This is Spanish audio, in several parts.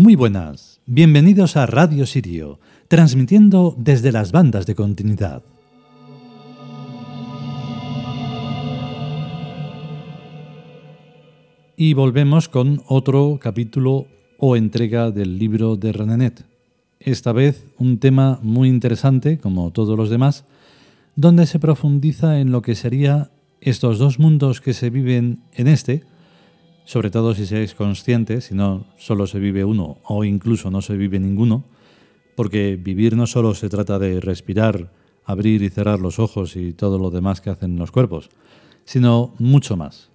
Muy buenas, bienvenidos a Radio Sirio, transmitiendo desde las bandas de continuidad. Y volvemos con otro capítulo o entrega del libro de Renenet. Esta vez un tema muy interesante, como todos los demás, donde se profundiza en lo que sería estos dos mundos que se viven en este, sobre todo si seáis conscientes, si no solo se vive uno o incluso no se vive ninguno, porque vivir no solo se trata de respirar, abrir y cerrar los ojos y todo lo demás que hacen los cuerpos, sino mucho más.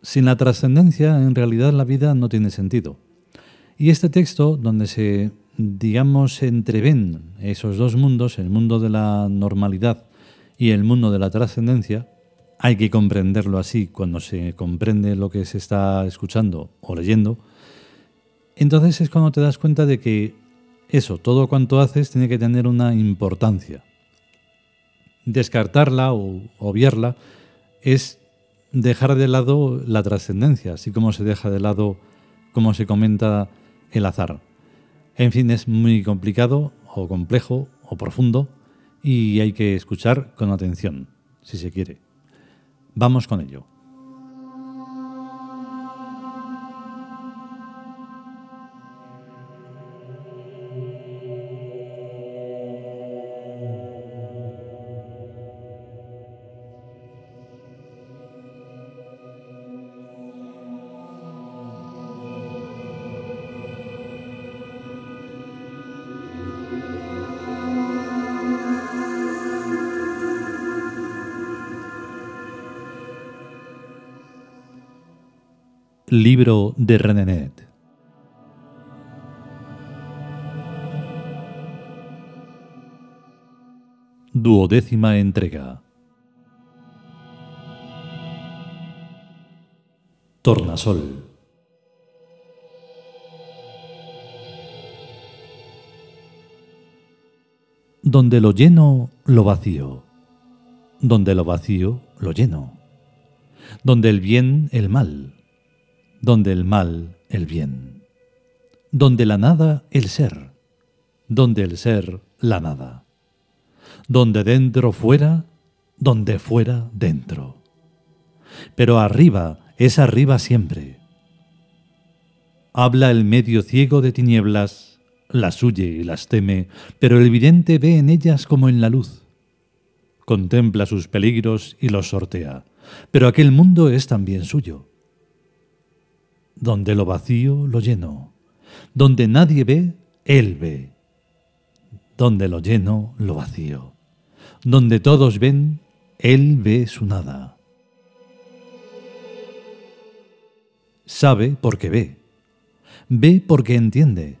Sin la trascendencia, en realidad la vida no tiene sentido. Y este texto, donde se, digamos, se entreven esos dos mundos, el mundo de la normalidad y el mundo de la trascendencia, hay que comprenderlo así cuando se comprende lo que se está escuchando o leyendo, entonces es cuando te das cuenta de que eso, todo cuanto haces tiene que tener una importancia. Descartarla o obviarla es dejar de lado la trascendencia, así como se deja de lado, como se comenta, el azar. En fin, es muy complicado o complejo o profundo y hay que escuchar con atención, si se quiere. Vamos con ello. Libro de Renenet. Duodécima entrega. Tornasol. Donde lo lleno, lo vacío. Donde lo vacío, lo lleno. Donde el bien, el mal donde el mal, el bien, donde la nada, el ser, donde el ser, la nada, donde dentro fuera, donde fuera dentro. Pero arriba es arriba siempre. Habla el medio ciego de tinieblas, las huye y las teme, pero el vidente ve en ellas como en la luz. Contempla sus peligros y los sortea, pero aquel mundo es también suyo donde lo vacío lo lleno. Donde nadie ve, Él ve. Donde lo lleno, lo vacío. Donde todos ven, Él ve su nada. Sabe porque ve. Ve porque entiende.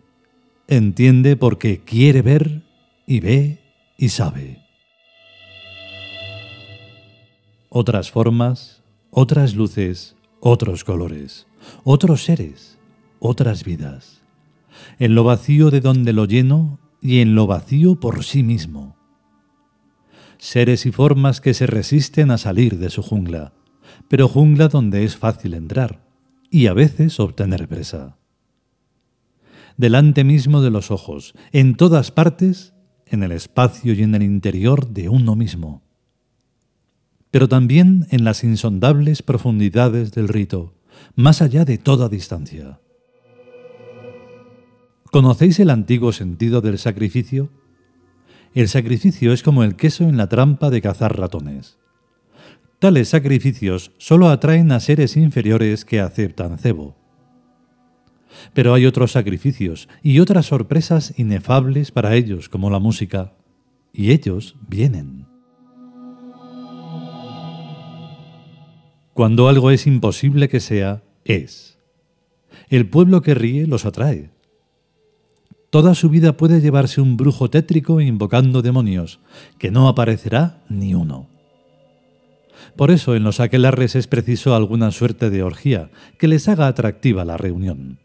Entiende porque quiere ver y ve y sabe. Otras formas, otras luces, otros colores otros seres, otras vidas, en lo vacío de donde lo lleno y en lo vacío por sí mismo. Seres y formas que se resisten a salir de su jungla, pero jungla donde es fácil entrar y a veces obtener presa. Delante mismo de los ojos, en todas partes, en el espacio y en el interior de uno mismo pero también en las insondables profundidades del rito, más allá de toda distancia. ¿Conocéis el antiguo sentido del sacrificio? El sacrificio es como el queso en la trampa de cazar ratones. Tales sacrificios solo atraen a seres inferiores que aceptan cebo. Pero hay otros sacrificios y otras sorpresas inefables para ellos como la música, y ellos vienen. Cuando algo es imposible que sea, es. El pueblo que ríe los atrae. Toda su vida puede llevarse un brujo tétrico invocando demonios, que no aparecerá ni uno. Por eso en los aquelarres es preciso alguna suerte de orgía que les haga atractiva la reunión.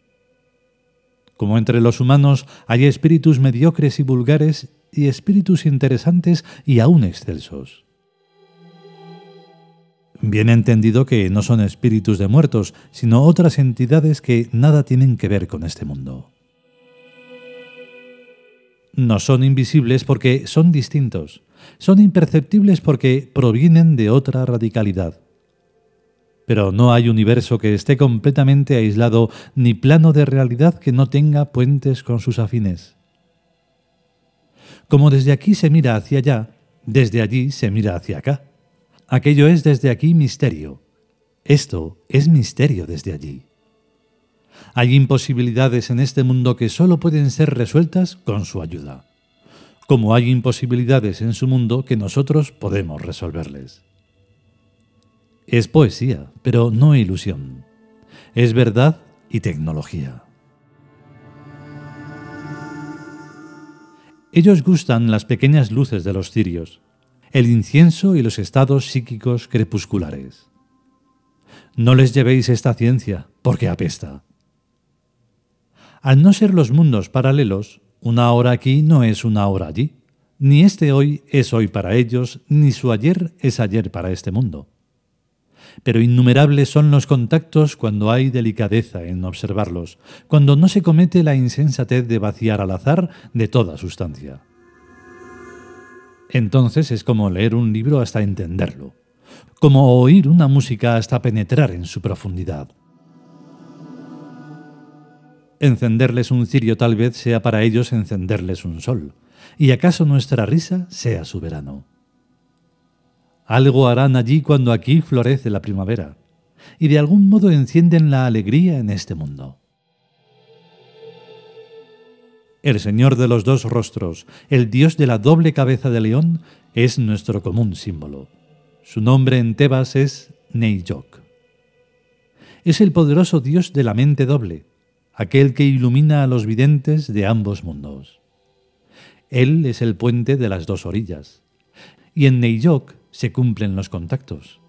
Como entre los humanos hay espíritus mediocres y vulgares y espíritus interesantes y aún excelsos. Bien entendido que no son espíritus de muertos, sino otras entidades que nada tienen que ver con este mundo. No son invisibles porque son distintos. Son imperceptibles porque provienen de otra radicalidad. Pero no hay universo que esté completamente aislado ni plano de realidad que no tenga puentes con sus afines. Como desde aquí se mira hacia allá, desde allí se mira hacia acá. Aquello es desde aquí misterio. Esto es misterio desde allí. Hay imposibilidades en este mundo que solo pueden ser resueltas con su ayuda, como hay imposibilidades en su mundo que nosotros podemos resolverles. Es poesía, pero no ilusión. Es verdad y tecnología. Ellos gustan las pequeñas luces de los cirios, el incienso y los estados psíquicos crepusculares. No les llevéis esta ciencia, porque apesta. Al no ser los mundos paralelos, una hora aquí no es una hora allí. Ni este hoy es hoy para ellos, ni su ayer es ayer para este mundo. Pero innumerables son los contactos cuando hay delicadeza en observarlos, cuando no se comete la insensatez de vaciar al azar de toda sustancia. Entonces es como leer un libro hasta entenderlo, como oír una música hasta penetrar en su profundidad. Encenderles un cirio tal vez sea para ellos encenderles un sol, y acaso nuestra risa sea su verano. Algo harán allí cuando aquí florece la primavera, y de algún modo encienden la alegría en este mundo. El Señor de los dos rostros, el Dios de la doble cabeza de león, es nuestro común símbolo. Su nombre en Tebas es Neiyok. Es el poderoso Dios de la mente doble, aquel que ilumina a los videntes de ambos mundos. Él es el puente de las dos orillas, y en Neiyok se cumplen los contactos.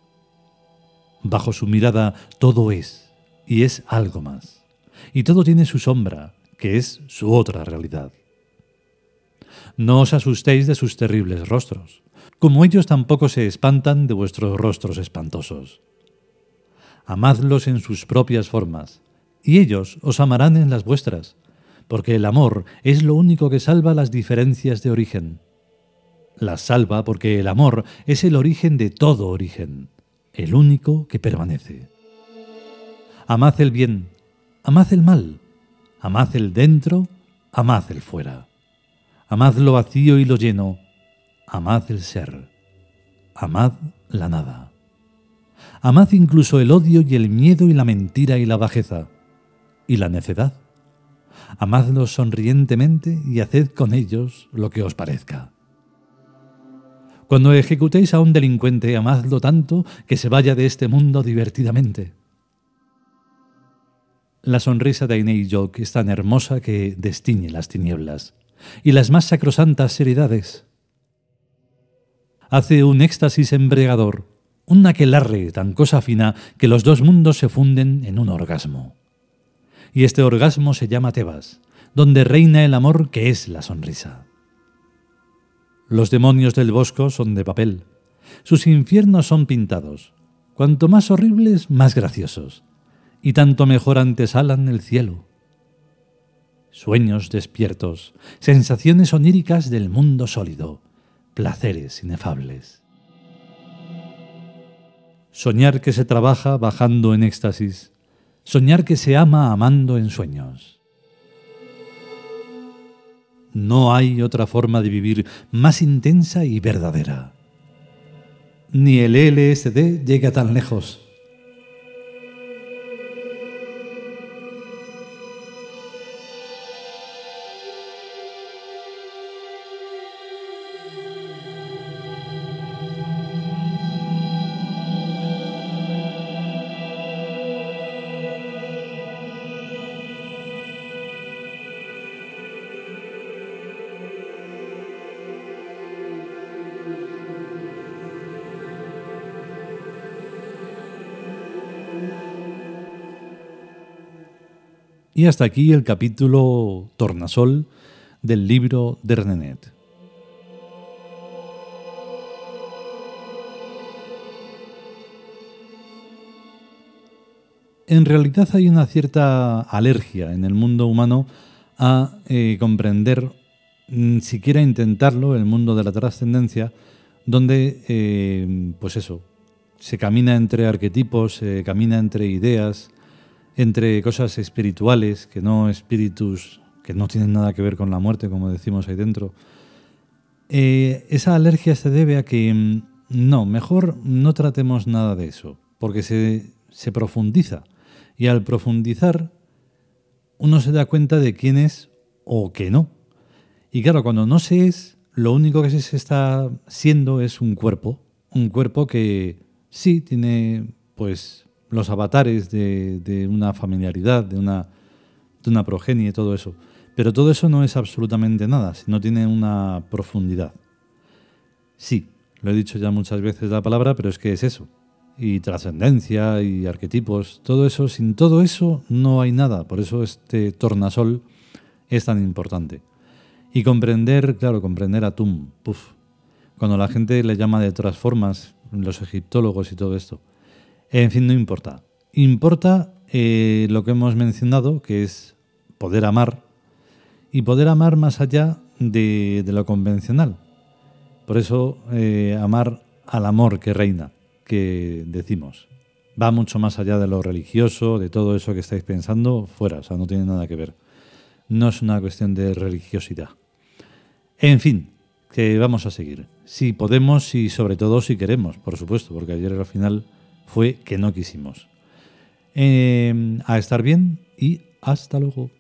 Bajo su mirada todo es, y es algo más, y todo tiene su sombra, que es su otra realidad. No os asustéis de sus terribles rostros, como ellos tampoco se espantan de vuestros rostros espantosos. Amadlos en sus propias formas, y ellos os amarán en las vuestras, porque el amor es lo único que salva las diferencias de origen. Las salva porque el amor es el origen de todo origen, el único que permanece. Amad el bien, amad el mal, amad el dentro, amad el fuera. Amad lo vacío y lo lleno, amad el ser, amad la nada. Amad incluso el odio y el miedo y la mentira y la bajeza y la necedad. Amadlos sonrientemente y haced con ellos lo que os parezca. Cuando ejecutéis a un delincuente, amadlo tanto que se vaya de este mundo divertidamente. La sonrisa de Ainei Jock es tan hermosa que destiñe las tinieblas. Y las más sacrosantas seriedades. Hace un éxtasis embriagador, un aquelarre tan cosa fina que los dos mundos se funden en un orgasmo. Y este orgasmo se llama Tebas, donde reina el amor que es la sonrisa. Los demonios del bosco son de papel, sus infiernos son pintados, cuanto más horribles, más graciosos, y tanto mejor antesalan el cielo. Sueños despiertos, sensaciones oníricas del mundo sólido, placeres inefables. Soñar que se trabaja bajando en éxtasis, Soñar que se ama amando en sueños. No hay otra forma de vivir más intensa y verdadera. Ni el LSD llega tan lejos. Y hasta aquí el capítulo Tornasol del libro de Renenet. En realidad hay una cierta alergia en el mundo humano a eh, comprender mm, siquiera intentarlo, el mundo de la trascendencia, donde, eh, pues eso, se camina entre arquetipos, se camina entre ideas, entre cosas espirituales, que no espíritus que no tienen nada que ver con la muerte, como decimos ahí dentro. Eh, esa alergia se debe a que mm, no, mejor no tratemos nada de eso, porque se, se profundiza. Y al profundizar, uno se da cuenta de quién es o que no. Y claro, cuando no se es, lo único que se está siendo es un cuerpo. Un cuerpo que sí tiene pues los avatares de, una familiaridad, de una, de una progenie todo eso. Pero todo eso no es absolutamente nada, no tiene una profundidad. Sí, lo he dicho ya muchas veces la palabra, pero es que es eso. Y trascendencia y arquetipos, todo eso, sin todo eso no hay nada. Por eso este tornasol es tan importante. Y comprender, claro, comprender a Tum, puff. Cuando la gente le llama de otras formas, los egiptólogos y todo esto. En fin, no importa. Importa eh, lo que hemos mencionado, que es poder amar, y poder amar más allá de, lo convencional. Por eso, eh, amar al amor que reina, que decimos. Va mucho más allá de lo religioso, de todo eso que estáis pensando, fuera, o sea, no tiene nada que ver. No es una cuestión de religiosidad. En fin, que vamos a seguir. Si podemos y sobre todo si queremos, por supuesto, porque ayer al final fue que no quisimos. Eh, a estar bien y hasta luego.